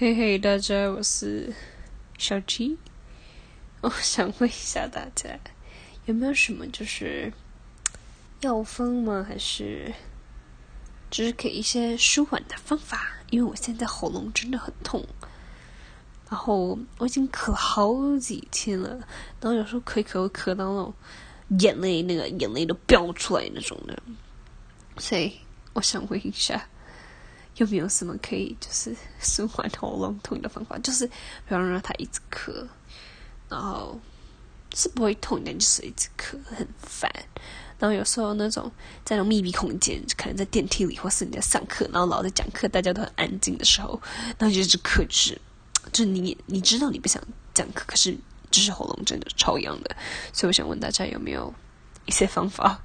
嘿嘿，大家，我是小七。我想问一下大家，有没有什么就是药方吗？还是只是给一些舒缓的方法？因为我现在喉咙真的很痛，然后我已经咳了好几天了，然后有时候咳一咳咳到那种眼泪，那个眼泪都飙出来那种的。所以我想问一下。又没有什么可以就是舒缓喉咙痛的方法？就是不要让他一直咳，然后是不会痛，但就是一直咳，很烦。然后有时候那种在那种密闭空间，可能在电梯里，或是你在上课，然后老在讲课，大家都很安静的时候，然后就一直克制，就你你知道你不想讲课，可是就是喉咙真的超痒的，所以我想问大家有没有一些方法？